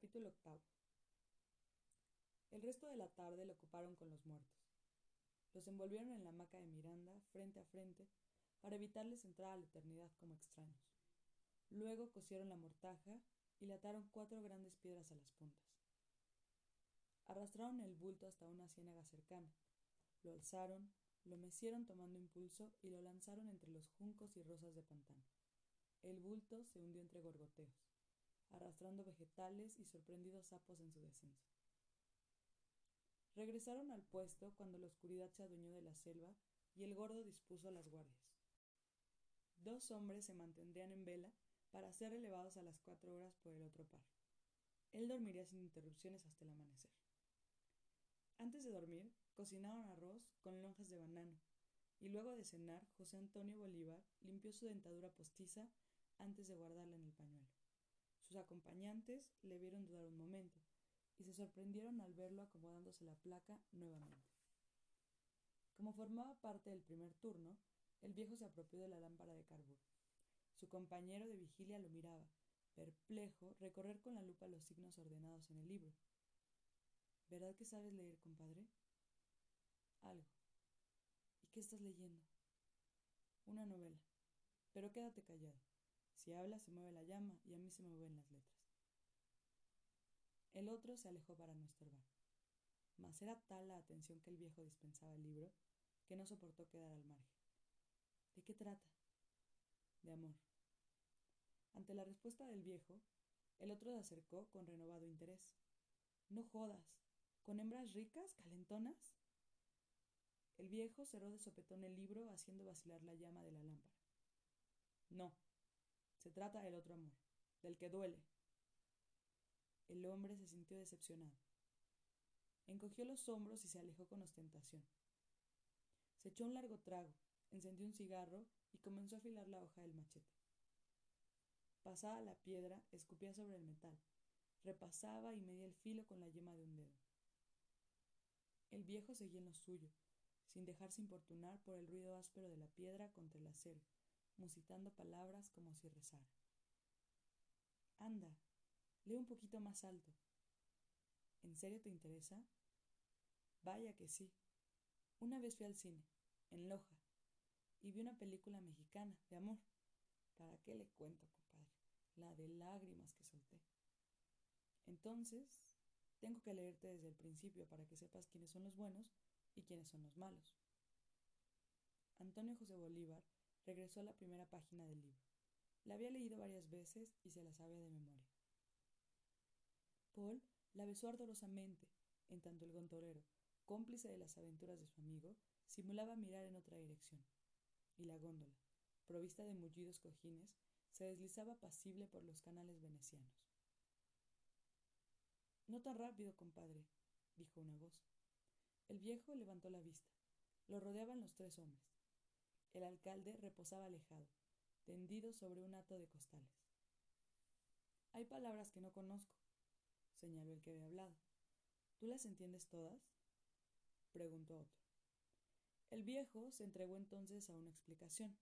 Capítulo octavo. El resto de la tarde lo ocuparon con los muertos. Los envolvieron en la hamaca de Miranda, frente a frente, para evitarles entrar a la eternidad como extraños. Luego cosieron la mortaja y le ataron cuatro grandes piedras a las puntas. Arrastraron el bulto hasta una ciénaga cercana, lo alzaron, lo mecieron tomando impulso y lo lanzaron entre los juncos y rosas de pantano. El bulto se hundió entre gorgoteos, arrastrando vegetales y sorprendidos sapos en su descenso. Regresaron al puesto cuando la oscuridad se adueñó de la selva y el gordo dispuso a las guardias. Dos hombres se mantendrían en vela para ser elevados a las cuatro horas por el otro par. Él dormiría sin interrupciones hasta el amanecer. Antes de dormir, cocinaron arroz con lonjas de banano, y luego de cenar, José Antonio Bolívar limpió su dentadura postiza antes de guardarla en el pañuelo. Sus acompañantes le vieron dudar un momento, y se sorprendieron al verlo acomodándose la placa nuevamente. Como formaba parte del primer turno, el viejo se apropió de la lámpara de carburo. Su compañero de vigilia lo miraba, perplejo, recorrer con la lupa los signos ordenados en el libro. ¿Verdad que sabes leer, compadre? Algo. ¿Y qué estás leyendo? Una novela. Pero quédate callado. Si hablas se mueve la llama y a mí se me mueven las letras. El otro se alejó para no estorbar. Mas era tal la atención que el viejo dispensaba el libro que no soportó quedar al margen. ¿De qué trata? De amor. Ante la respuesta del viejo, el otro se acercó con renovado interés. No jodas. ¿Con hembras ricas, calentonas? El viejo cerró de sopetón el libro haciendo vacilar la llama de la lámpara. No. Se trata del otro amor, del que duele. El hombre se sintió decepcionado. Encogió los hombros y se alejó con ostentación. Se echó un largo trago, encendió un cigarro y comenzó a afilar la hoja del machete. Pasaba la piedra, escupía sobre el metal, repasaba y medía el filo con la yema de un dedo. El viejo seguía en lo suyo, sin dejarse importunar por el ruido áspero de la piedra contra el acero, musitando palabras como si rezara. Anda, lee un poquito más alto. ¿En serio te interesa? Vaya que sí. Una vez fui al cine, en Loja, y vi una película mexicana de amor. ¿Para qué le cuento, compadre? La de lágrimas que solté. Entonces, tengo que leerte desde el principio para que sepas quiénes son los buenos y quiénes son los malos. Antonio José Bolívar regresó a la primera página del libro. La había leído varias veces y se la sabía de memoria. Paul la besó ardorosamente, en tanto el gondolero, cómplice de las aventuras de su amigo, simulaba mirar en otra dirección. Y la góndola, provista de mullidos cojines, se deslizaba pasible por los canales venecianos. No tan rápido, compadre, dijo una voz. El viejo levantó la vista. Lo rodeaban los tres hombres. El alcalde reposaba alejado, tendido sobre un hato de costales. Hay palabras que no conozco, señaló el que había hablado. ¿Tú las entiendes todas? preguntó otro. El viejo se entregó entonces a una explicación,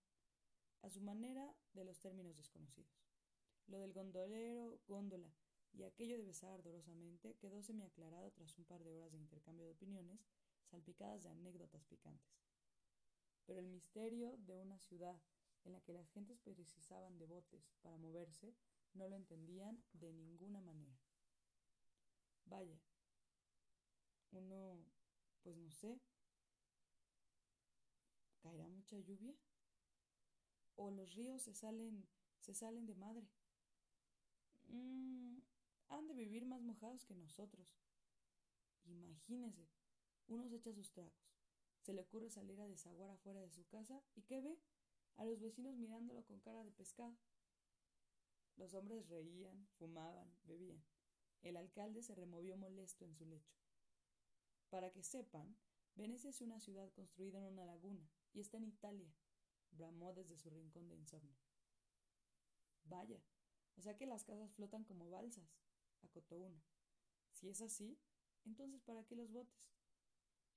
a su manera de los términos desconocidos. Lo del gondolero, góndola y aquello de besar ardorosamente quedó semiaclarado tras un par de horas de intercambio de opiniones salpicadas de anécdotas picantes. Pero el misterio de una ciudad en la que las gentes precisaban de botes para moverse no lo entendían de ninguna manera. Vaya, uno, pues no sé, ¿caerá mucha lluvia? ¿O los ríos se salen, se salen de madre? Mm, han de vivir más mojados que nosotros. Imagínese, uno se echa sus tragos. Se le ocurre salir a desaguar afuera de su casa y ¿qué ve? A los vecinos mirándolo con cara de pescado. Los hombres reían, fumaban, bebían. El alcalde se removió molesto en su lecho. Para que sepan, Venecia es una ciudad construida en una laguna y está en Italia, bramó desde su rincón de insomnio. Vaya, o sea que las casas flotan como balsas, acotó uno. Si es así, entonces ¿para qué los botes?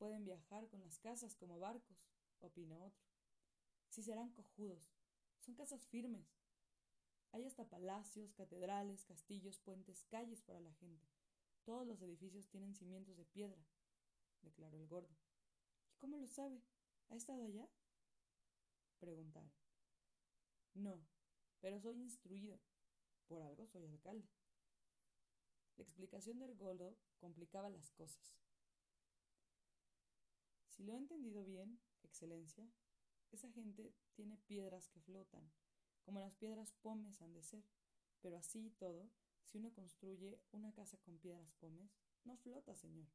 Pueden viajar con las casas como barcos, opinó otro. Si serán cojudos, son casas firmes. Hay hasta palacios, catedrales, castillos, puentes, calles para la gente. Todos los edificios tienen cimientos de piedra, declaró el gordo. ¿Y cómo lo sabe? ¿Ha estado allá? Preguntaron. No, pero soy instruido. Por algo soy alcalde. La explicación del gordo complicaba las cosas. Si lo he entendido bien, Excelencia, esa gente tiene piedras que flotan, como las piedras pomes han de ser, pero así y todo, si uno construye una casa con piedras pomes, no flota, señor.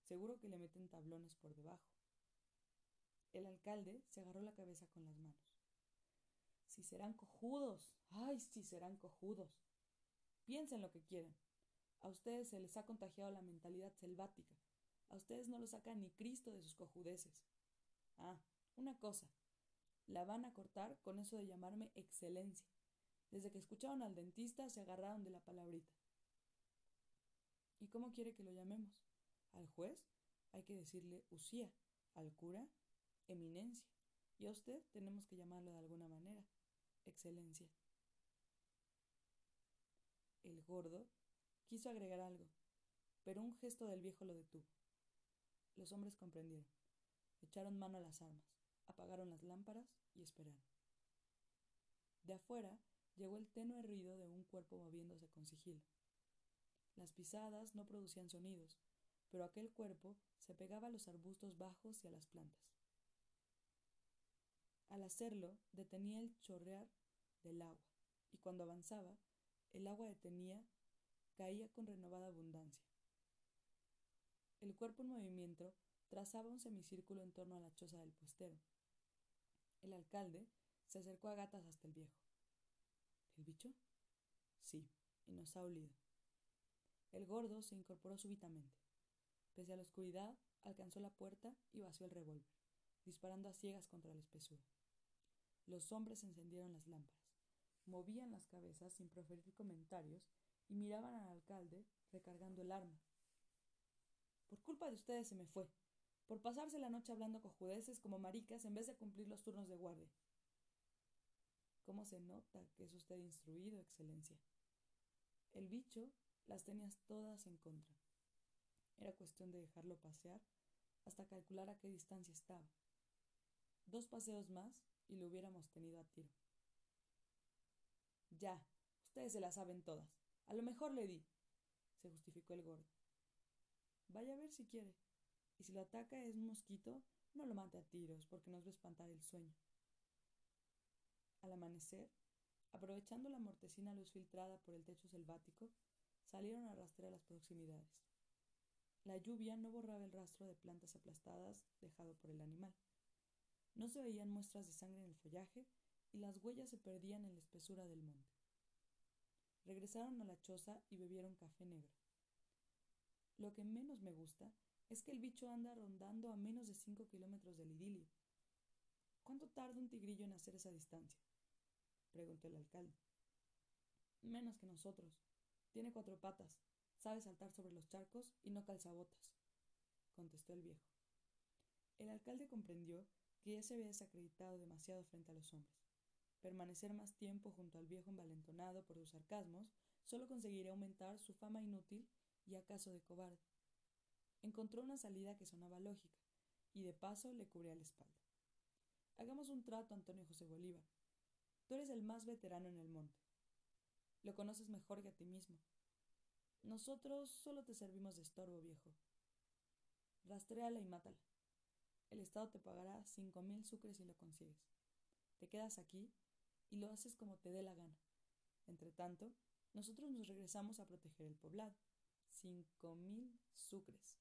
Seguro que le meten tablones por debajo. El alcalde se agarró la cabeza con las manos. Si serán cojudos. Ay, si serán cojudos. Piensen lo que quieran. A ustedes se les ha contagiado la mentalidad selvática. A ustedes no lo saca ni Cristo de sus cojudeces. Ah, una cosa. La van a cortar con eso de llamarme excelencia. Desde que escucharon al dentista se agarraron de la palabrita. ¿Y cómo quiere que lo llamemos? Al juez hay que decirle usía, al cura eminencia, y a usted tenemos que llamarlo de alguna manera, excelencia. El gordo quiso agregar algo, pero un gesto del viejo lo detuvo. Los hombres comprendieron, echaron mano a las armas, apagaron las lámparas y esperaron. De afuera llegó el tenue ruido de un cuerpo moviéndose con sigilo. Las pisadas no producían sonidos, pero aquel cuerpo se pegaba a los arbustos bajos y a las plantas. Al hacerlo, detenía el chorrear del agua, y cuando avanzaba, el agua detenía, caía con renovada abundancia. El cuerpo en movimiento trazaba un semicírculo en torno a la choza del puestero. El alcalde se acercó a gatas hasta el viejo. ¿El bicho? Sí, y nos ha olido. El gordo se incorporó súbitamente. Pese a la oscuridad, alcanzó la puerta y vació el revólver, disparando a ciegas contra la espesura. Los hombres encendieron las lámparas, movían las cabezas sin proferir comentarios y miraban al alcalde recargando el arma. Por culpa de ustedes se me fue, por pasarse la noche hablando cojudeces como maricas en vez de cumplir los turnos de guardia. ¿Cómo se nota que es usted instruido, Excelencia? El bicho las tenías todas en contra. Era cuestión de dejarlo pasear hasta calcular a qué distancia estaba. Dos paseos más y lo hubiéramos tenido a tiro. Ya, ustedes se la saben todas. A lo mejor le di, se justificó el gordo. Vaya a ver si quiere. Y si lo ataca es un mosquito, no lo mate a tiros, porque nos va a espantar el sueño. Al amanecer, aprovechando la mortecina luz filtrada por el techo selvático, salieron a rastrear las proximidades. La lluvia no borraba el rastro de plantas aplastadas dejado por el animal. No se veían muestras de sangre en el follaje y las huellas se perdían en la espesura del monte. Regresaron a la choza y bebieron café negro. Lo que menos me gusta es que el bicho anda rondando a menos de cinco kilómetros del idilio. ¿Cuánto tarda un tigrillo en hacer esa distancia? preguntó el alcalde. Menos que nosotros. Tiene cuatro patas, sabe saltar sobre los charcos y no calzabotas, contestó el viejo. El alcalde comprendió que ya se había desacreditado demasiado frente a los hombres. Permanecer más tiempo junto al viejo envalentonado por sus sarcasmos solo conseguiría aumentar su fama inútil y acaso de cobarde. Encontró una salida que sonaba lógica, y de paso le cubría la espalda. Hagamos un trato, Antonio José Bolívar. Tú eres el más veterano en el monte. Lo conoces mejor que a ti mismo. Nosotros solo te servimos de estorbo, viejo. Rastréala y mátala. El Estado te pagará cinco mil sucres si lo consigues. Te quedas aquí y lo haces como te dé la gana. Entre tanto, nosotros nos regresamos a proteger el poblado. Cinco mil sucres.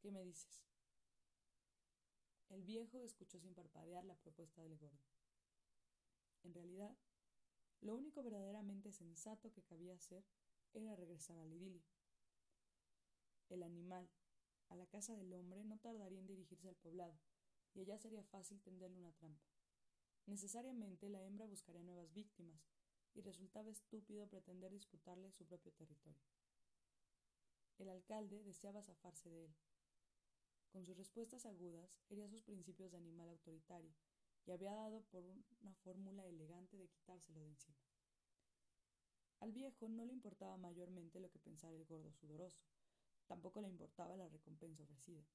¿Qué me dices? El viejo escuchó sin parpadear la propuesta del gordo. En realidad, lo único verdaderamente sensato que cabía hacer era regresar al idilio. El animal, a la casa del hombre no tardaría en dirigirse al poblado, y allá sería fácil tenderle una trampa. Necesariamente la hembra buscaría nuevas víctimas, y resultaba estúpido pretender disputarle su propio territorio. El alcalde deseaba zafarse de él. Con sus respuestas agudas hería sus principios de animal autoritario, y había dado por una fórmula elegante de quitárselo de encima. Al viejo no le importaba mayormente lo que pensara el gordo sudoroso, tampoco le importaba la recompensa ofrecida.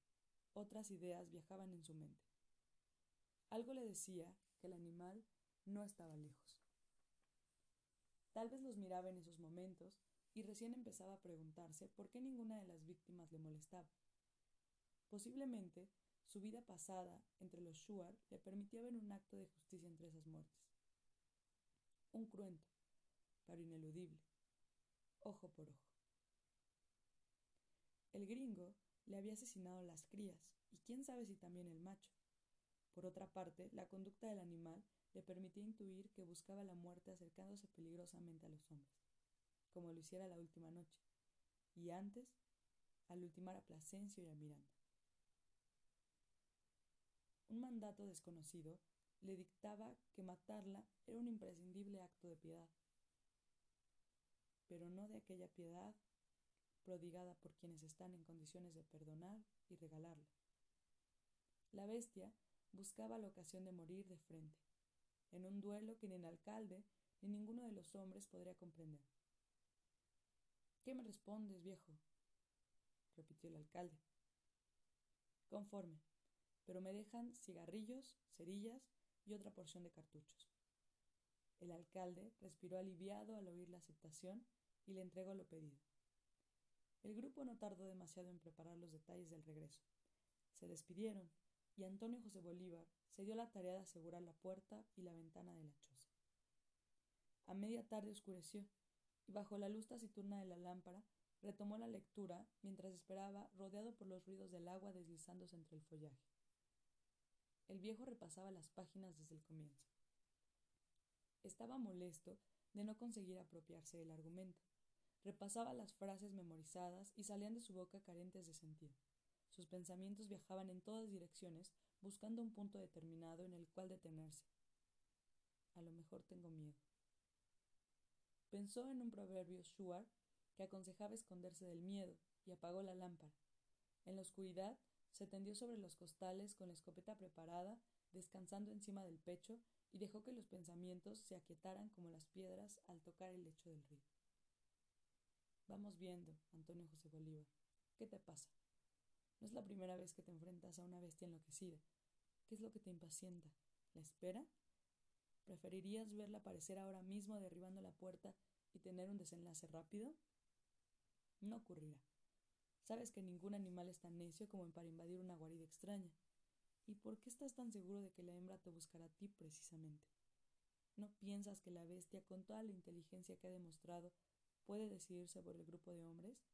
Otras ideas viajaban en su mente. Algo le decía que el animal no estaba lejos. Tal vez los miraba en esos momentos y recién empezaba a preguntarse por qué ninguna de las víctimas le molestaba. Posiblemente su vida pasada entre los Shuar le permitía ver un acto de justicia entre esas muertes. Un cruento, pero ineludible, ojo por ojo. El gringo le había asesinado las crías, y quién sabe si también el macho. Por otra parte, la conducta del animal le permitía intuir que buscaba la muerte acercándose peligrosamente a los hombres, como lo hiciera la última noche, y antes, al ultimar a Plasencio y a Miranda. Un mandato desconocido le dictaba que matarla era un imprescindible acto de piedad, pero no de aquella piedad prodigada por quienes están en condiciones de perdonar y regalarla. La bestia buscaba la ocasión de morir de frente, en un duelo que ni el alcalde ni ninguno de los hombres podría comprender. ¿Qué me respondes, viejo? repitió el alcalde. Conforme, pero me dejan cigarrillos, cerillas y otra porción de cartuchos. El alcalde respiró aliviado al oír la aceptación y le entregó lo pedido. El grupo no tardó demasiado en preparar los detalles del regreso. Se despidieron y Antonio José Bolívar se dio la tarea de asegurar la puerta y la ventana de la choza. A media tarde oscureció y bajo la luz taciturna de la lámpara retomó la lectura mientras esperaba rodeado por los ruidos del agua deslizándose entre el follaje. El viejo repasaba las páginas desde el comienzo. Estaba molesto de no conseguir apropiarse del argumento. Repasaba las frases memorizadas y salían de su boca carentes de sentido. Sus pensamientos viajaban en todas direcciones, buscando un punto determinado en el cual detenerse. A lo mejor tengo miedo. Pensó en un proverbio shuar que aconsejaba esconderse del miedo y apagó la lámpara. En la oscuridad se tendió sobre los costales con la escopeta preparada, descansando encima del pecho, y dejó que los pensamientos se aquietaran como las piedras al tocar el lecho del río. Vamos viendo, Antonio José Bolívar. ¿Qué te pasa? No es la primera vez que te enfrentas a una bestia enloquecida. ¿Qué es lo que te impacienta? ¿La espera? ¿Preferirías verla aparecer ahora mismo derribando la puerta y tener un desenlace rápido? No ocurrirá. Sabes que ningún animal es tan necio como para invadir una guarida extraña. ¿Y por qué estás tan seguro de que la hembra te buscará a ti precisamente? ¿No piensas que la bestia, con toda la inteligencia que ha demostrado, puede decidirse por el grupo de hombres?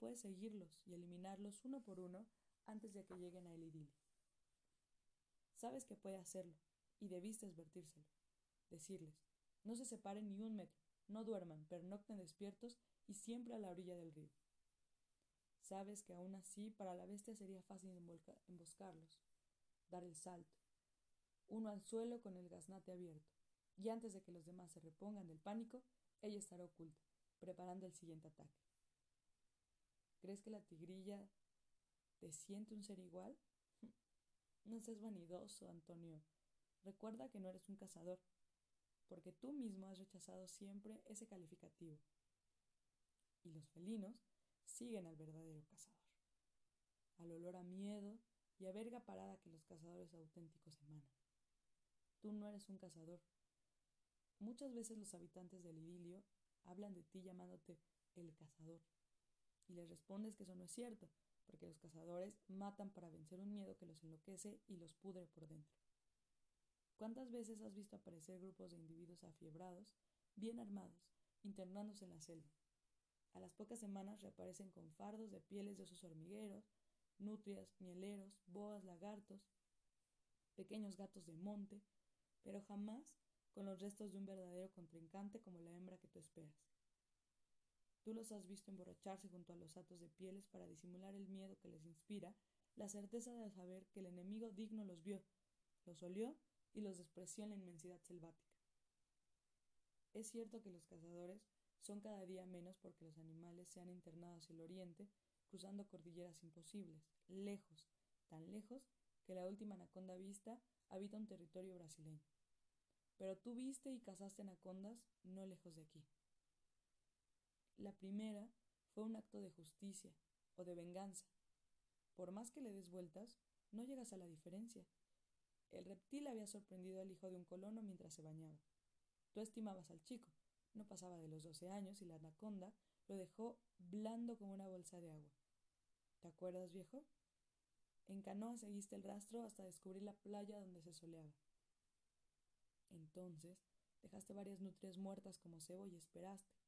Puede seguirlos y eliminarlos uno por uno antes de que lleguen a el. Sabes que puede hacerlo, y debiste advertírselo. Decirles, no se separen ni un metro, no duerman, pernocten despiertos y siempre a la orilla del río. Sabes que aún así para la bestia sería fácil emboscarlos, dar el salto, uno al suelo con el gaznate abierto, y antes de que los demás se repongan del pánico, ella estará oculta, preparando el siguiente ataque. ¿Crees que la tigrilla te siente un ser igual? No seas vanidoso, Antonio. Recuerda que no eres un cazador, porque tú mismo has rechazado siempre ese calificativo. Y los felinos siguen al verdadero cazador, al olor a miedo y a verga parada que los cazadores auténticos emanan. Tú no eres un cazador. Muchas veces los habitantes del idilio hablan de ti llamándote el cazador, y les respondes que eso no es cierto, porque los cazadores matan para vencer un miedo que los enloquece y los pudre por dentro. ¿Cuántas veces has visto aparecer grupos de individuos afiebrados, bien armados, internándose en la selva? A las pocas semanas reaparecen con fardos de pieles de osos hormigueros, nutrias, mieleros, boas, lagartos, pequeños gatos de monte, pero jamás con los restos de un verdadero contrincante como la hembra que tú esperas. Tú los has visto emborracharse junto a los atos de pieles para disimular el miedo que les inspira, la certeza de saber que el enemigo digno los vio, los olió y los despreció en la inmensidad selvática. Es cierto que los cazadores son cada día menos porque los animales se han internado hacia el oriente, cruzando cordilleras imposibles, lejos, tan lejos que la última anaconda vista habita un territorio brasileño. Pero tú viste y cazaste anacondas no lejos de aquí. La primera fue un acto de justicia o de venganza. Por más que le des vueltas, no llegas a la diferencia. El reptil había sorprendido al hijo de un colono mientras se bañaba. Tú estimabas al chico, no pasaba de los doce años y la anaconda lo dejó blando como una bolsa de agua. ¿Te acuerdas, viejo? En canoa seguiste el rastro hasta descubrir la playa donde se soleaba. Entonces dejaste varias nutrias muertas como cebo y esperaste.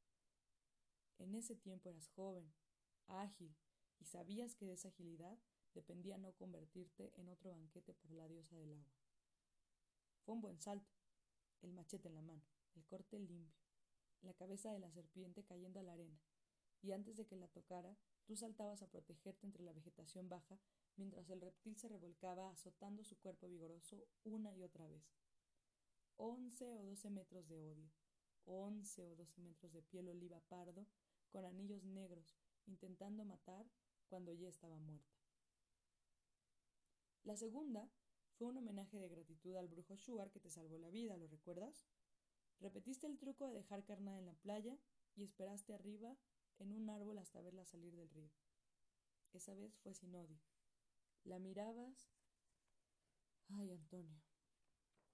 En ese tiempo eras joven, ágil, y sabías que de esa agilidad dependía no convertirte en otro banquete por la diosa del agua. Fue un buen salto, el machete en la mano, el corte limpio, la cabeza de la serpiente cayendo a la arena, y antes de que la tocara, tú saltabas a protegerte entre la vegetación baja mientras el reptil se revolcaba azotando su cuerpo vigoroso una y otra vez. Once o doce metros de odio, once o doce metros de piel oliva pardo con anillos negros, intentando matar cuando ya estaba muerta. La segunda fue un homenaje de gratitud al brujo Sugar que te salvó la vida, ¿lo recuerdas? Repetiste el truco de dejar carnada en la playa y esperaste arriba en un árbol hasta verla salir del río. Esa vez fue sin odio. La mirabas. Ay, Antonio.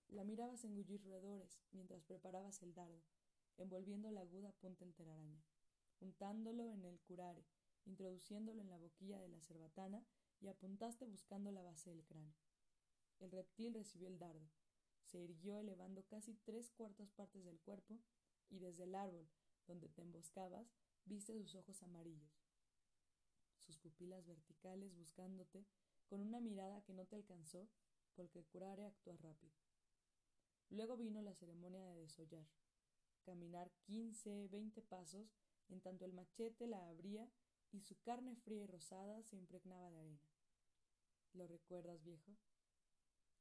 La mirabas engullir roedores mientras preparabas el dardo, envolviendo la aguda punta en telaraña, untándolo en el curare, introduciéndolo en la boquilla de la cerbatana y apuntaste buscando la base del cráneo. El reptil recibió el dardo, se irguió elevando casi tres cuartas partes del cuerpo y desde el árbol donde te emboscabas viste sus ojos amarillos, sus pupilas verticales buscándote con una mirada que no te alcanzó porque el curare actúa rápido. Luego vino la ceremonia de desollar, caminar quince, veinte pasos en tanto el machete la abría y su carne fría y rosada se impregnaba de arena. ¿Lo recuerdas, viejo?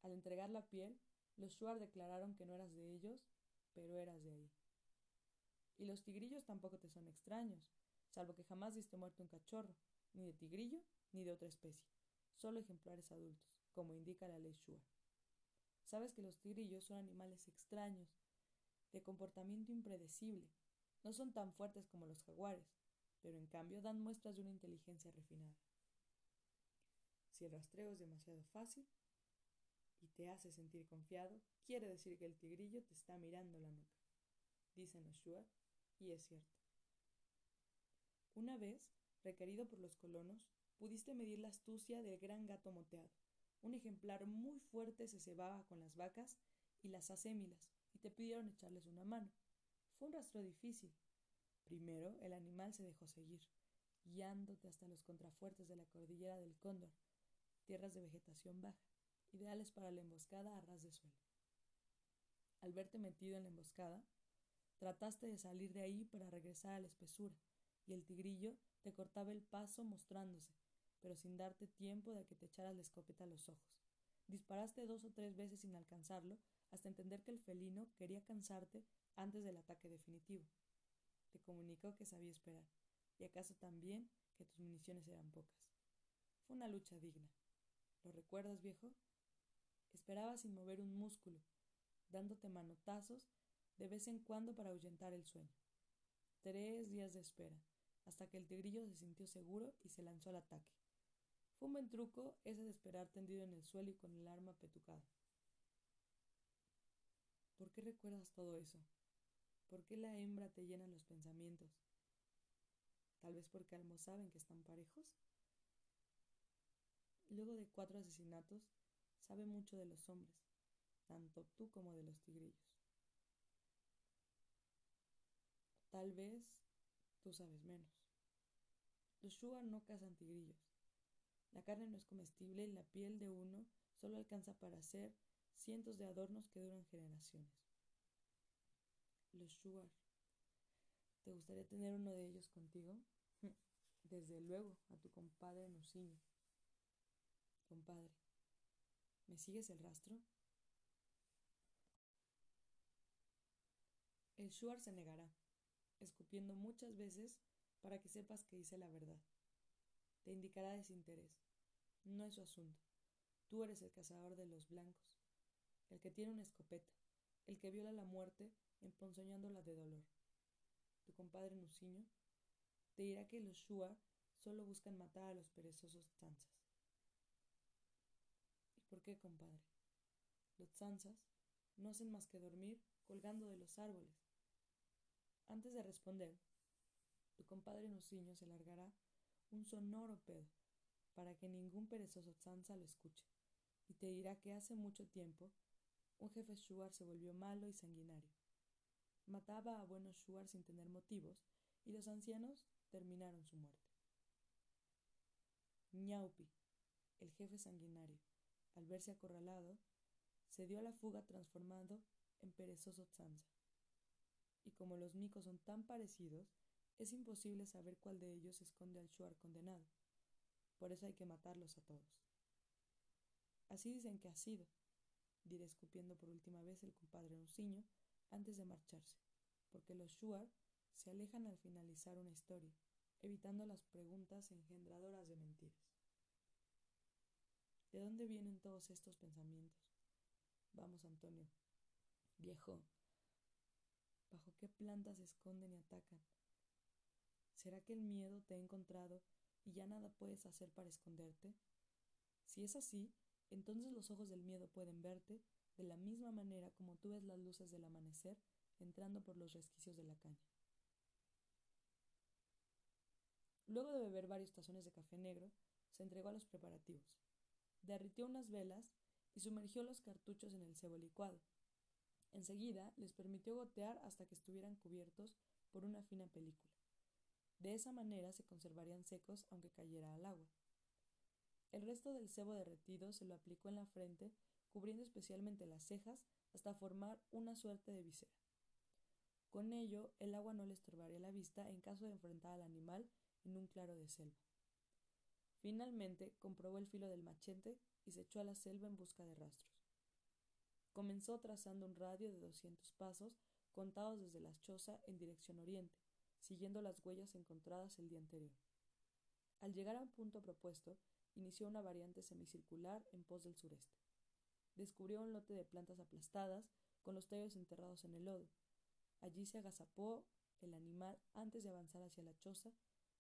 Al entregar la piel, los Shuar declararon que no eras de ellos, pero eras de ahí. Y los tigrillos tampoco te son extraños, salvo que jamás diste muerto un cachorro, ni de tigrillo ni de otra especie, solo ejemplares adultos, como indica la ley Shuar. Sabes que los tigrillos son animales extraños, de comportamiento impredecible, no son tan fuertes como los jaguares, pero en cambio dan muestras de una inteligencia refinada. Si el rastreo es demasiado fácil y te hace sentir confiado, quiere decir que el tigrillo te está mirando la nuca, dicen los y es cierto. Una vez, requerido por los colonos, pudiste medir la astucia del gran gato moteado. Un ejemplar muy fuerte se cebaba con las vacas y las acémilas, y te pidieron echarles una mano. Fue un rastro difícil, Primero, el animal se dejó seguir, guiándote hasta los contrafuertes de la cordillera del Cóndor, tierras de vegetación baja, ideales para la emboscada a ras de suelo. Al verte metido en la emboscada, trataste de salir de ahí para regresar a la espesura, y el tigrillo te cortaba el paso mostrándose, pero sin darte tiempo de que te echaras la escopeta a los ojos. Disparaste dos o tres veces sin alcanzarlo, hasta entender que el felino quería cansarte antes del ataque definitivo te comunicó que sabía esperar, y acaso también que tus municiones eran pocas. Fue una lucha digna. ¿Lo recuerdas, viejo? Esperaba sin mover un músculo, dándote manotazos de vez en cuando para ahuyentar el sueño. Tres días de espera, hasta que el tigrillo se sintió seguro y se lanzó al ataque. Fue un buen truco ese de esperar tendido en el suelo y con el arma petucada. ¿Por qué recuerdas todo eso? ¿Por qué la hembra te llena los pensamientos? Tal vez porque ambos saben que están parejos. Luego de cuatro asesinatos, sabe mucho de los hombres, tanto tú como de los tigrillos. Tal vez tú sabes menos. Los sugar no cazan tigrillos. La carne no es comestible y la piel de uno solo alcanza para hacer cientos de adornos que duran generaciones los Sugar. ¿Te gustaría tener uno de ellos contigo? Desde luego, a tu compadre Nuciño. Compadre, ¿me sigues el rastro? El Shuar se negará, escupiendo muchas veces para que sepas que dice la verdad. Te indicará desinterés. No es su asunto. Tú eres el cazador de los blancos. el que tiene una escopeta, el que viola la muerte emponzoñándola de dolor. Tu compadre Nuciño te dirá que los Shuar solo buscan matar a los perezosos tzanzas. ¿Y por qué, compadre? Los tzanzas no hacen más que dormir colgando de los árboles. Antes de responder, tu compadre Nuciño se largará un sonoro pedo para que ningún perezoso tzanza lo escuche, y te dirá que hace mucho tiempo un jefe Shuar se volvió malo y sanguinario. Mataba a buenos Shuar sin tener motivos, y los ancianos terminaron su muerte. Ñaupi, el jefe sanguinario, al verse acorralado, se dio a la fuga transformado en perezoso tzanza. Y como los micos son tan parecidos, es imposible saber cuál de ellos esconde al Shuar condenado. Por eso hay que matarlos a todos. Así dicen que ha sido, diré escupiendo por última vez el compadre Nuciño antes de marcharse, porque los Shuar se alejan al finalizar una historia, evitando las preguntas engendradoras de mentiras. ¿De dónde vienen todos estos pensamientos? Vamos, Antonio. Viejo, ¿bajo qué plantas se esconden y atacan? ¿Será que el miedo te ha encontrado y ya nada puedes hacer para esconderte? Si es así, entonces los ojos del miedo pueden verte de la misma manera como tú ves las luces del amanecer entrando por los resquicios de la caña. Luego de beber varios tazones de café negro, se entregó a los preparativos. Derritió unas velas y sumergió los cartuchos en el cebo licuado. Enseguida les permitió gotear hasta que estuvieran cubiertos por una fina película. De esa manera se conservarían secos aunque cayera al agua. El resto del cebo derretido se lo aplicó en la frente, cubriendo especialmente las cejas hasta formar una suerte de visera. Con ello, el agua no le estorbaría la vista en caso de enfrentar al animal en un claro de selva. Finalmente, comprobó el filo del machete y se echó a la selva en busca de rastros. Comenzó trazando un radio de doscientos pasos contados desde la choza en dirección oriente, siguiendo las huellas encontradas el día anterior. Al llegar a un punto propuesto, inició una variante semicircular en pos del sureste. Descubrió un lote de plantas aplastadas, con los tallos enterrados en el lodo. Allí se agazapó el animal antes de avanzar hacia la choza,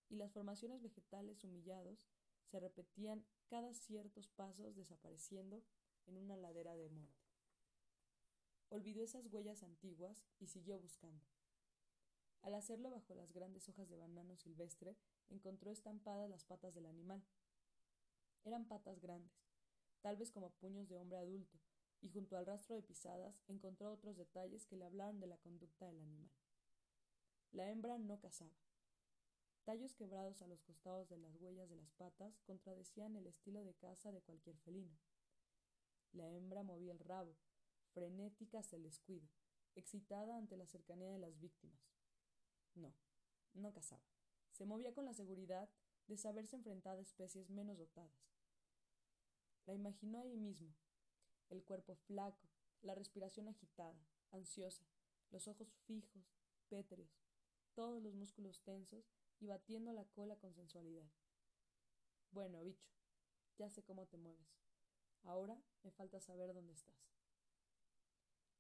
y las formaciones vegetales humillados se repetían cada ciertos pasos desapareciendo en una ladera de monte. Olvidó esas huellas antiguas y siguió buscando. Al hacerlo bajo las grandes hojas de banano silvestre, encontró estampadas las patas del animal. Eran patas grandes, tal vez como puños de hombre adulto, y junto al rastro de pisadas encontró otros detalles que le hablaron de la conducta del animal. La hembra no cazaba. Tallos quebrados a los costados de las huellas de las patas contradecían el estilo de caza de cualquier felino. La hembra movía el rabo, frenética hasta el descuido, excitada ante la cercanía de las víctimas. No, no cazaba. Se movía con la seguridad de saberse enfrentada a especies menos dotadas. La imaginó ahí mismo, el cuerpo flaco, la respiración agitada, ansiosa, los ojos fijos, pétreos, todos los músculos tensos y batiendo la cola con sensualidad. Bueno, bicho, ya sé cómo te mueves. Ahora me falta saber dónde estás.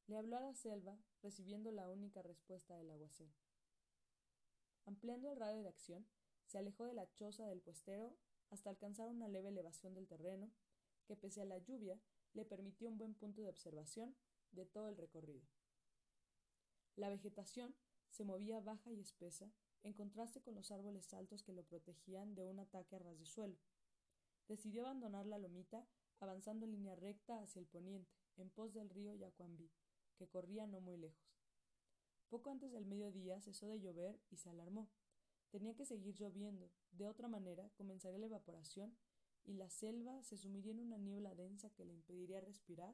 Le habló a la selva, recibiendo la única respuesta del aguacero. Ampliando el radio de acción, se alejó de la choza del puestero hasta alcanzar una leve elevación del terreno, que pese a la lluvia le permitió un buen punto de observación de todo el recorrido. La vegetación se movía baja y espesa, en contraste con los árboles altos que lo protegían de un ataque a ras de suelo. Decidió abandonar la lomita, avanzando en línea recta hacia el poniente, en pos del río Yacuambí, que corría no muy lejos. Poco antes del mediodía cesó de llover y se alarmó. Tenía que seguir lloviendo, de otra manera comenzaría la evaporación y la selva se sumiría en una niebla densa que le impediría respirar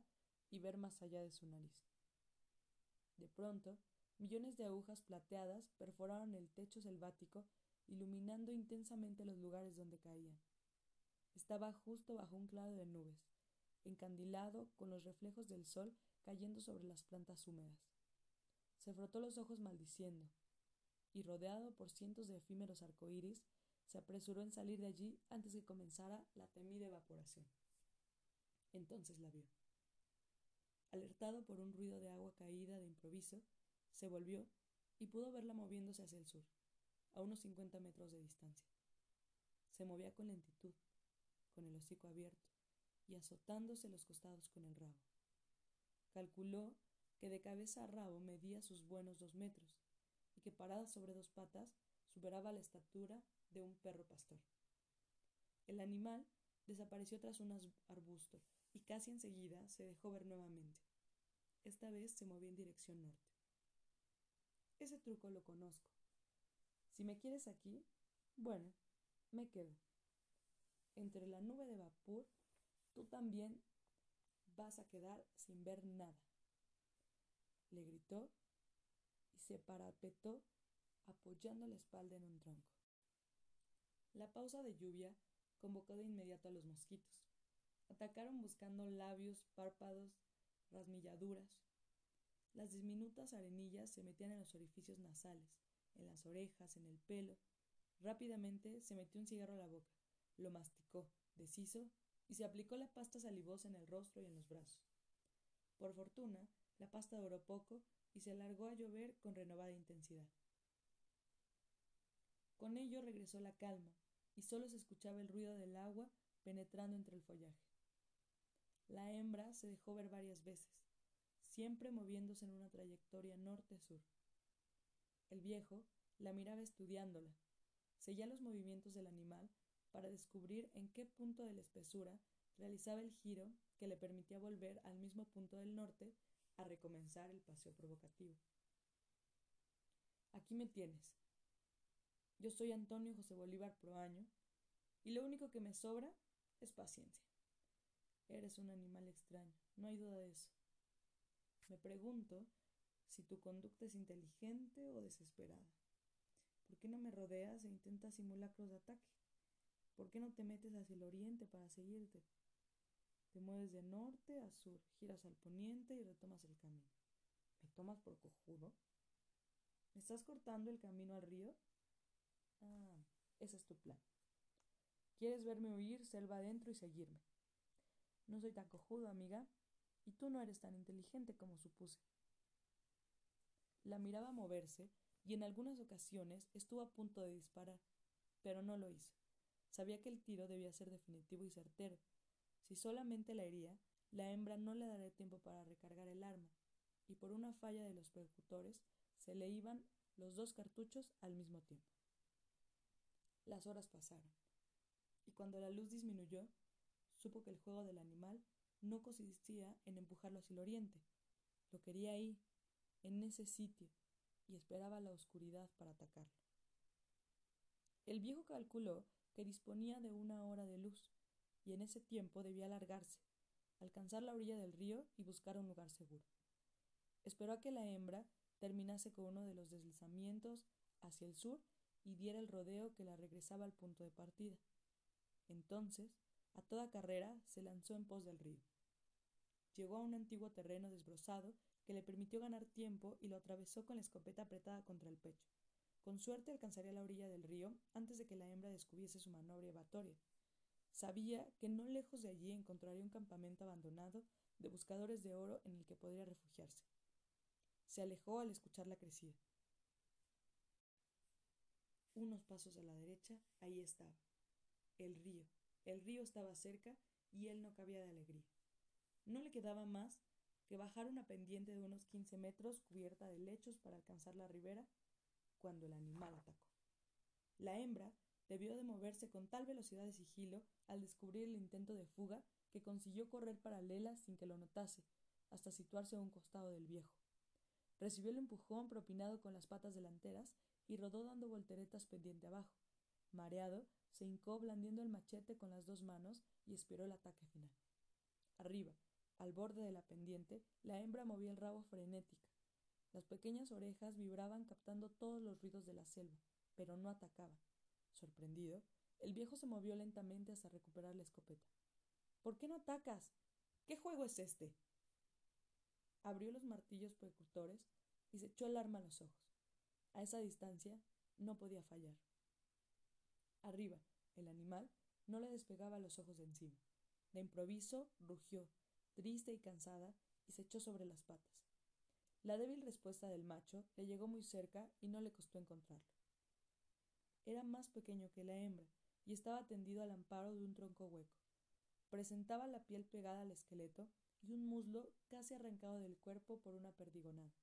y ver más allá de su nariz. De pronto, millones de agujas plateadas perforaron el techo selvático, iluminando intensamente los lugares donde caían. Estaba justo bajo un claro de nubes, encandilado con los reflejos del sol cayendo sobre las plantas húmedas. Se frotó los ojos maldiciendo, y rodeado por cientos de efímeros arcoíris, se apresuró en salir de allí antes que comenzara la temida evaporación. Entonces la vio. Alertado por un ruido de agua caída de improviso, se volvió y pudo verla moviéndose hacia el sur, a unos 50 metros de distancia. Se movía con lentitud, con el hocico abierto y azotándose los costados con el rabo. Calculó que de cabeza a rabo medía sus buenos dos metros y que parada sobre dos patas superaba la estatura de un perro pastor. El animal desapareció tras un arbusto y casi enseguida se dejó ver nuevamente. Esta vez se movía en dirección norte. Ese truco lo conozco. Si me quieres aquí, bueno, me quedo. Entre la nube de vapor, tú también vas a quedar sin ver nada. Le gritó y se parapetó apoyando la espalda en un tronco. La pausa de lluvia convocó de inmediato a los mosquitos. Atacaron buscando labios, párpados, rasmilladuras. Las diminutas arenillas se metían en los orificios nasales, en las orejas, en el pelo. Rápidamente se metió un cigarro a la boca, lo masticó, deshizo y se aplicó la pasta salivosa en el rostro y en los brazos. Por fortuna, la pasta duró poco y se alargó a llover con renovada intensidad. Con ello regresó la calma, y solo se escuchaba el ruido del agua penetrando entre el follaje. La hembra se dejó ver varias veces, siempre moviéndose en una trayectoria norte-sur. El viejo la miraba estudiándola, seguía los movimientos del animal para descubrir en qué punto de la espesura realizaba el giro que le permitía volver al mismo punto del norte a recomenzar el paseo provocativo. Aquí me tienes. Yo soy Antonio José Bolívar Proaño y lo único que me sobra es paciencia. Eres un animal extraño, no hay duda de eso. Me pregunto si tu conducta es inteligente o desesperada. ¿Por qué no me rodeas e intentas simulacros de ataque? ¿Por qué no te metes hacia el oriente para seguirte? Te mueves de norte a sur, giras al poniente y retomas el camino. ¿Me tomas por cojudo? ¿Me estás cortando el camino al río? Ah, ese es tu plan. Quieres verme huir selva adentro y seguirme. No soy tan cojudo, amiga, y tú no eres tan inteligente como supuse. La miraba moverse y en algunas ocasiones estuvo a punto de disparar, pero no lo hizo. Sabía que el tiro debía ser definitivo y certero. Si solamente la hería, la hembra no le daría tiempo para recargar el arma, y por una falla de los percutores se le iban los dos cartuchos al mismo tiempo. Las horas pasaron, y cuando la luz disminuyó, supo que el juego del animal no consistía en empujarlo hacia el oriente. Lo quería ahí, en ese sitio, y esperaba la oscuridad para atacarlo. El viejo calculó que disponía de una hora de luz, y en ese tiempo debía alargarse, alcanzar la orilla del río y buscar un lugar seguro. Esperó a que la hembra terminase con uno de los deslizamientos hacia el sur y diera el rodeo que la regresaba al punto de partida. Entonces, a toda carrera, se lanzó en pos del río. Llegó a un antiguo terreno desbrozado que le permitió ganar tiempo y lo atravesó con la escopeta apretada contra el pecho. Con suerte alcanzaría la orilla del río antes de que la hembra descubriese su maniobra evatoria. Sabía que no lejos de allí encontraría un campamento abandonado de buscadores de oro en el que podría refugiarse. Se alejó al escuchar la crecida. Unos pasos a la derecha, ahí estaba. El río. El río estaba cerca y él no cabía de alegría. No le quedaba más que bajar una pendiente de unos quince metros cubierta de lechos para alcanzar la ribera cuando el animal atacó. La hembra debió de moverse con tal velocidad de sigilo al descubrir el intento de fuga que consiguió correr paralela sin que lo notase, hasta situarse a un costado del viejo. Recibió el empujón propinado con las patas delanteras y rodó dando volteretas pendiente abajo. Mareado, se hincó blandiendo el machete con las dos manos y esperó el ataque final. Arriba, al borde de la pendiente, la hembra movía el rabo frenética. Las pequeñas orejas vibraban captando todos los ruidos de la selva, pero no atacaba. Sorprendido, el viejo se movió lentamente hasta recuperar la escopeta. ¿Por qué no atacas? ¿Qué juego es este? Abrió los martillos percutores y se echó el arma a los ojos. A esa distancia no podía fallar. Arriba, el animal no le despegaba los ojos de encima. De improviso rugió, triste y cansada, y se echó sobre las patas. La débil respuesta del macho le llegó muy cerca y no le costó encontrarlo. Era más pequeño que la hembra y estaba tendido al amparo de un tronco hueco. Presentaba la piel pegada al esqueleto y un muslo casi arrancado del cuerpo por una perdigonada.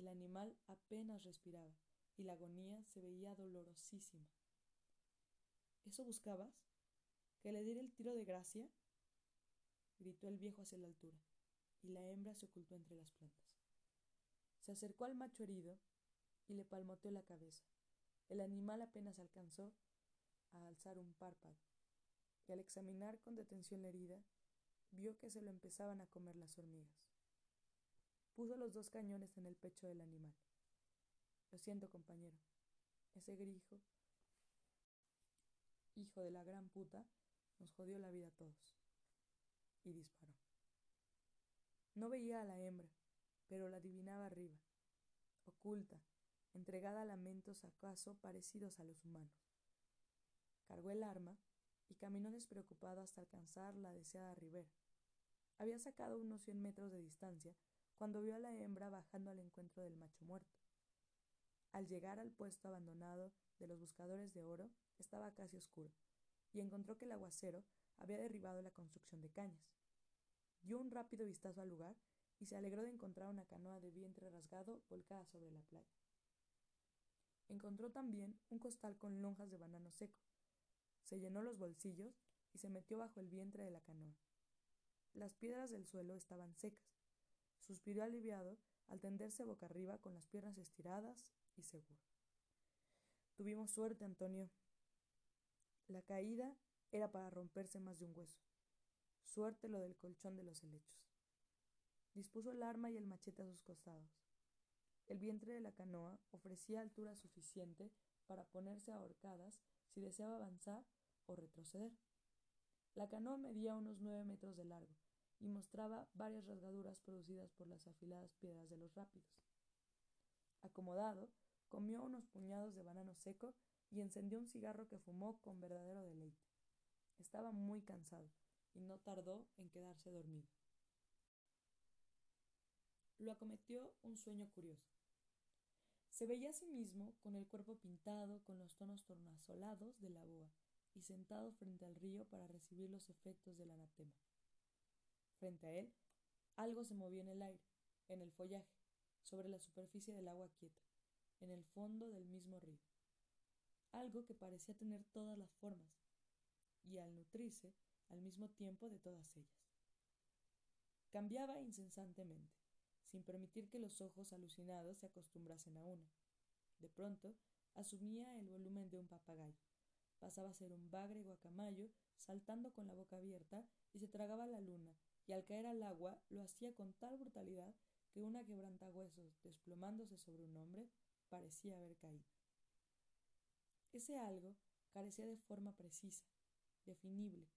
El animal apenas respiraba y la agonía se veía dolorosísima. ¿Eso buscabas? ¿Que le diera el tiro de gracia? gritó el viejo hacia la altura, y la hembra se ocultó entre las plantas. Se acercó al macho herido y le palmoteó la cabeza. El animal apenas alcanzó a alzar un párpado, y al examinar con detención la herida, vio que se lo empezaban a comer las hormigas. Puso los dos cañones en el pecho del animal. Lo siento, compañero. Ese grijo, hijo de la gran puta, nos jodió la vida a todos. Y disparó. No veía a la hembra, pero la adivinaba arriba, oculta, entregada a lamentos acaso parecidos a los humanos. Cargó el arma y caminó despreocupado hasta alcanzar la deseada ribera. Había sacado unos cien metros de distancia cuando vio a la hembra bajando al encuentro del macho muerto. Al llegar al puesto abandonado de los buscadores de oro, estaba casi oscuro, y encontró que el aguacero había derribado la construcción de cañas. Dio un rápido vistazo al lugar y se alegró de encontrar una canoa de vientre rasgado volcada sobre la playa. Encontró también un costal con lonjas de banano seco. Se llenó los bolsillos y se metió bajo el vientre de la canoa. Las piedras del suelo estaban secas. Suspiró aliviado al tenderse boca arriba con las piernas estiradas y seguro. Tuvimos suerte, Antonio. La caída era para romperse más de un hueso. Suerte lo del colchón de los helechos. Dispuso el arma y el machete a sus costados. El vientre de la canoa ofrecía altura suficiente para ponerse ahorcadas si deseaba avanzar o retroceder. La canoa medía unos nueve metros de largo y mostraba varias rasgaduras producidas por las afiladas piedras de los rápidos. Acomodado, comió unos puñados de banano seco y encendió un cigarro que fumó con verdadero deleite. Estaba muy cansado y no tardó en quedarse dormido. Lo acometió un sueño curioso. Se veía a sí mismo con el cuerpo pintado con los tonos tornasolados de la boa y sentado frente al río para recibir los efectos del anatema. Frente a él, algo se movía en el aire, en el follaje, sobre la superficie del agua quieta, en el fondo del mismo río. Algo que parecía tener todas las formas, y al nutrirse al mismo tiempo de todas ellas. Cambiaba incesantemente, sin permitir que los ojos alucinados se acostumbrasen a una. De pronto, asumía el volumen de un papagayo. Pasaba a ser un bagre guacamayo, saltando con la boca abierta, y se tragaba la luna, y al caer al agua lo hacía con tal brutalidad que una quebrantahuesos, desplomándose sobre un hombre, parecía haber caído. Ese algo carecía de forma precisa, definible,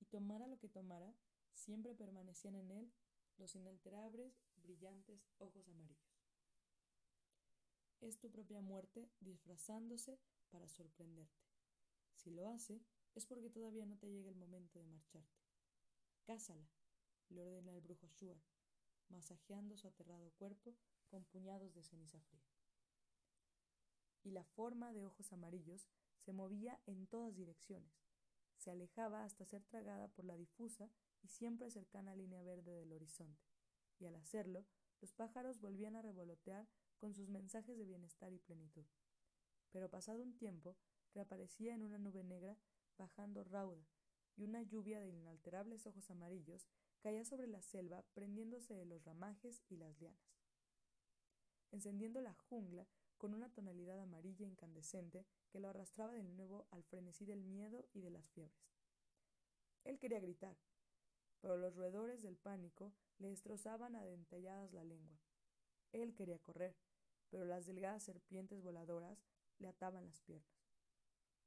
y tomara lo que tomara, siempre permanecían en él los inalterables, brillantes ojos amarillos. Es tu propia muerte disfrazándose para sorprenderte. Si lo hace, es porque todavía no te llega el momento de marcharte. Cásala, le ordena el brujo Shuar, masajeando su aterrado cuerpo con puñados de ceniza fría. Y la forma de ojos amarillos se movía en todas direcciones, se alejaba hasta ser tragada por la difusa y siempre cercana línea verde del horizonte, y al hacerlo, los pájaros volvían a revolotear con sus mensajes de bienestar y plenitud. Pero pasado un tiempo, reaparecía en una nube negra bajando rauda, y una lluvia de inalterables ojos amarillos caía sobre la selva prendiéndose de los ramajes y las lianas. Encendiendo la jungla con una tonalidad amarilla incandescente que lo arrastraba de nuevo al frenesí del miedo y de las fiebres. Él quería gritar, pero los roedores del pánico le destrozaban a la lengua. Él quería correr, pero las delgadas serpientes voladoras le ataban las piernas.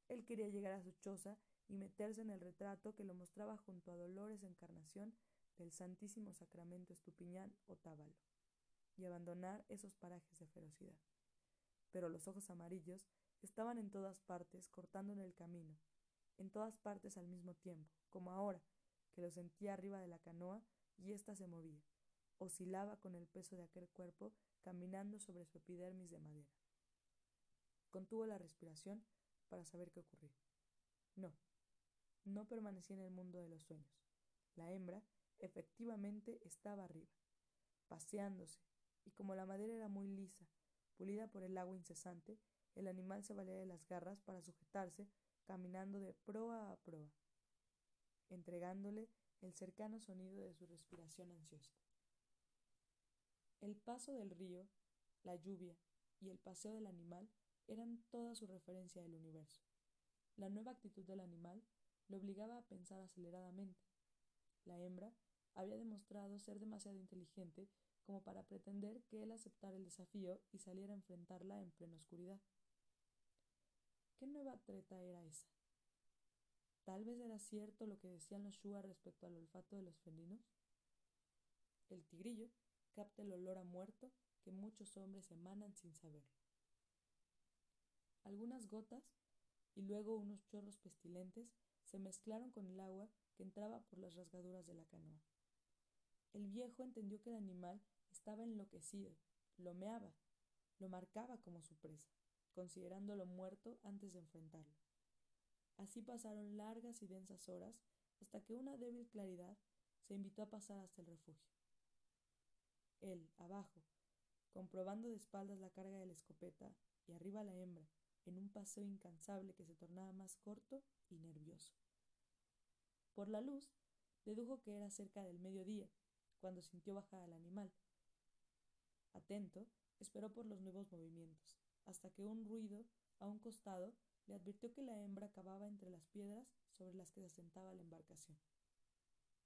Él quería llegar a su choza y meterse en el retrato que lo mostraba junto a Dolores Encarnación del Santísimo Sacramento Estupiñán o Tábalo, y abandonar esos parajes de ferocidad. Pero los ojos amarillos estaban en todas partes, cortando en el camino, en todas partes al mismo tiempo, como ahora, que lo sentía arriba de la canoa y ésta se movía, oscilaba con el peso de aquel cuerpo caminando sobre su epidermis de madera. Contuvo la respiración para saber qué ocurría. No, no permanecía en el mundo de los sueños. La hembra efectivamente estaba arriba, paseándose, y como la madera era muy lisa, pulida por el agua incesante, el animal se valía de las garras para sujetarse, caminando de proa a proa, entregándole el cercano sonido de su respiración ansiosa. El paso del río, la lluvia y el paseo del animal eran toda su referencia del universo. La nueva actitud del animal le obligaba a pensar aceleradamente. La hembra había demostrado ser demasiado inteligente como para pretender que él aceptara el desafío y saliera a enfrentarla en plena oscuridad. ¿Qué nueva treta era esa? Tal vez era cierto lo que decían los Shua respecto al olfato de los felinos. El tigrillo capta el olor a muerto que muchos hombres emanan sin saberlo. Algunas gotas y luego unos chorros pestilentes se mezclaron con el agua que entraba por las rasgaduras de la canoa. El viejo entendió que el animal estaba enloquecido, lo meaba, lo marcaba como su presa, considerándolo muerto antes de enfrentarlo. Así pasaron largas y densas horas hasta que una débil claridad se invitó a pasar hasta el refugio. Él, abajo, comprobando de espaldas la carga de la escopeta y arriba la hembra, en un paseo incansable que se tornaba más corto y nervioso. Por la luz, dedujo que era cerca del mediodía, cuando sintió bajar al animal. Atento, esperó por los nuevos movimientos, hasta que un ruido, a un costado, le advirtió que la hembra cavaba entre las piedras sobre las que se sentaba la embarcación.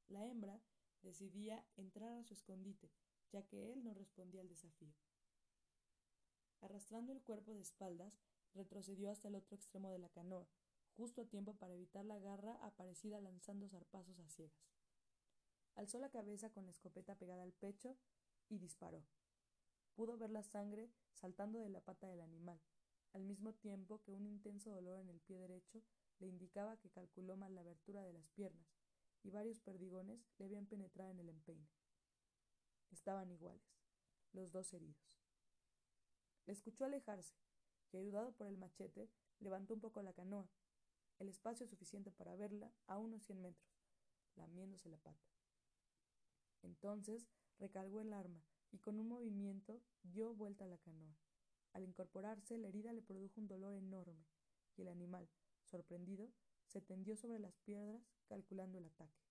La hembra decidía entrar a su escondite, ya que él no respondía al desafío. Arrastrando el cuerpo de espaldas, retrocedió hasta el otro extremo de la canoa, justo a tiempo para evitar la garra aparecida lanzando zarpazos a ciegas. Alzó la cabeza con la escopeta pegada al pecho y disparó. Pudo ver la sangre saltando de la pata del animal, al mismo tiempo que un intenso dolor en el pie derecho le indicaba que calculó mal la abertura de las piernas, y varios perdigones le habían penetrado en el empeine. Estaban iguales, los dos heridos. Le escuchó alejarse, y ayudado por el machete, levantó un poco la canoa, el espacio suficiente para verla a unos cien metros, lamiéndose la pata. Entonces recargó el arma y con un movimiento dio vuelta a la canoa. Al incorporarse, la herida le produjo un dolor enorme, y el animal, sorprendido, se tendió sobre las piedras calculando el ataque.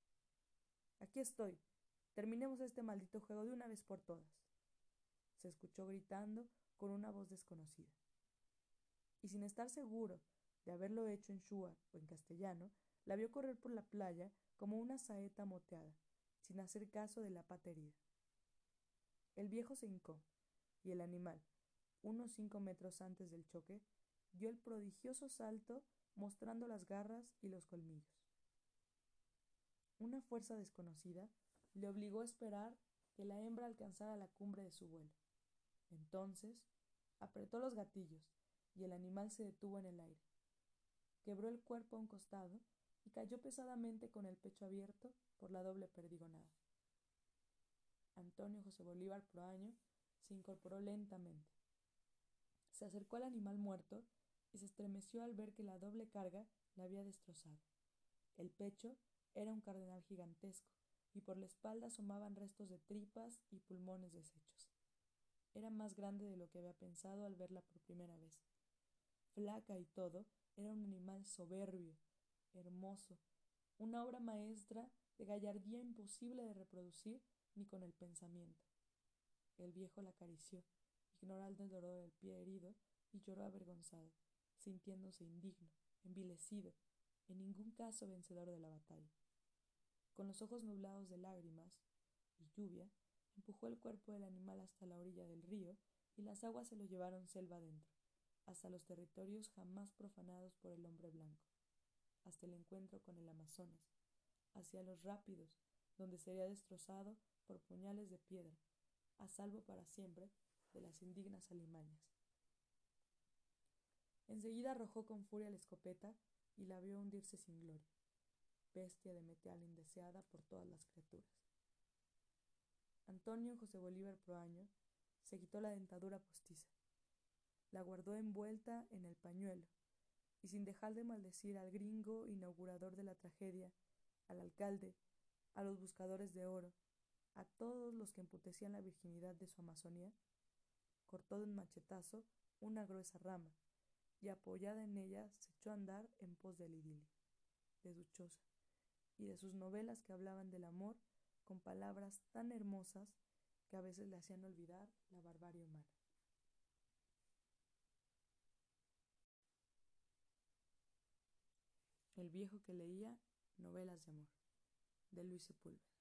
Aquí estoy. Terminemos este maldito juego de una vez por todas. Se escuchó gritando con una voz desconocida. Y sin estar seguro de haberlo hecho en shua o en castellano, la vio correr por la playa como una saeta moteada, sin hacer caso de la pata herida. El viejo se hincó, y el animal, unos cinco metros antes del choque, dio el prodigioso salto mostrando las garras y los colmillos. Una fuerza desconocida le obligó a esperar que la hembra alcanzara la cumbre de su vuelo. Entonces apretó los gatillos y el animal se detuvo en el aire. Quebró el cuerpo a un costado y cayó pesadamente con el pecho abierto por la doble perdigonada. Antonio José Bolívar Proaño se incorporó lentamente. Se acercó al animal muerto y se estremeció al ver que la doble carga la había destrozado. El pecho era un cardenal gigantesco y por la espalda asomaban restos de tripas y pulmones deshechos. Era más grande de lo que había pensado al verla por primera vez. Flaca y todo, era un animal soberbio, hermoso, una obra maestra de gallardía imposible de reproducir ni con el pensamiento. El viejo la acarició, ignorando el dolor del pie herido, y lloró avergonzado, sintiéndose indigno, envilecido, en ningún caso vencedor de la batalla. Con los ojos nublados de lágrimas y lluvia, empujó el cuerpo del animal hasta la orilla del río y las aguas se lo llevaron selva adentro, hasta los territorios jamás profanados por el hombre blanco, hasta el encuentro con el Amazonas, hacia los rápidos, donde sería destrozado por puñales de piedra, a salvo para siempre de las indignas alimañas. Enseguida arrojó con furia la escopeta y la vio hundirse sin gloria bestia de metal indeseada por todas las criaturas. Antonio José Bolívar Proaño se quitó la dentadura postiza, la guardó envuelta en el pañuelo, y sin dejar de maldecir al gringo inaugurador de la tragedia, al alcalde, a los buscadores de oro, a todos los que emputecían la virginidad de su Amazonía, cortó de un machetazo una gruesa rama, y apoyada en ella se echó a andar en pos del idilio, de su choza, y de sus novelas que hablaban del amor con palabras tan hermosas que a veces le hacían olvidar la barbarie humana. El viejo que leía novelas de amor, de Luis Sepúlveda.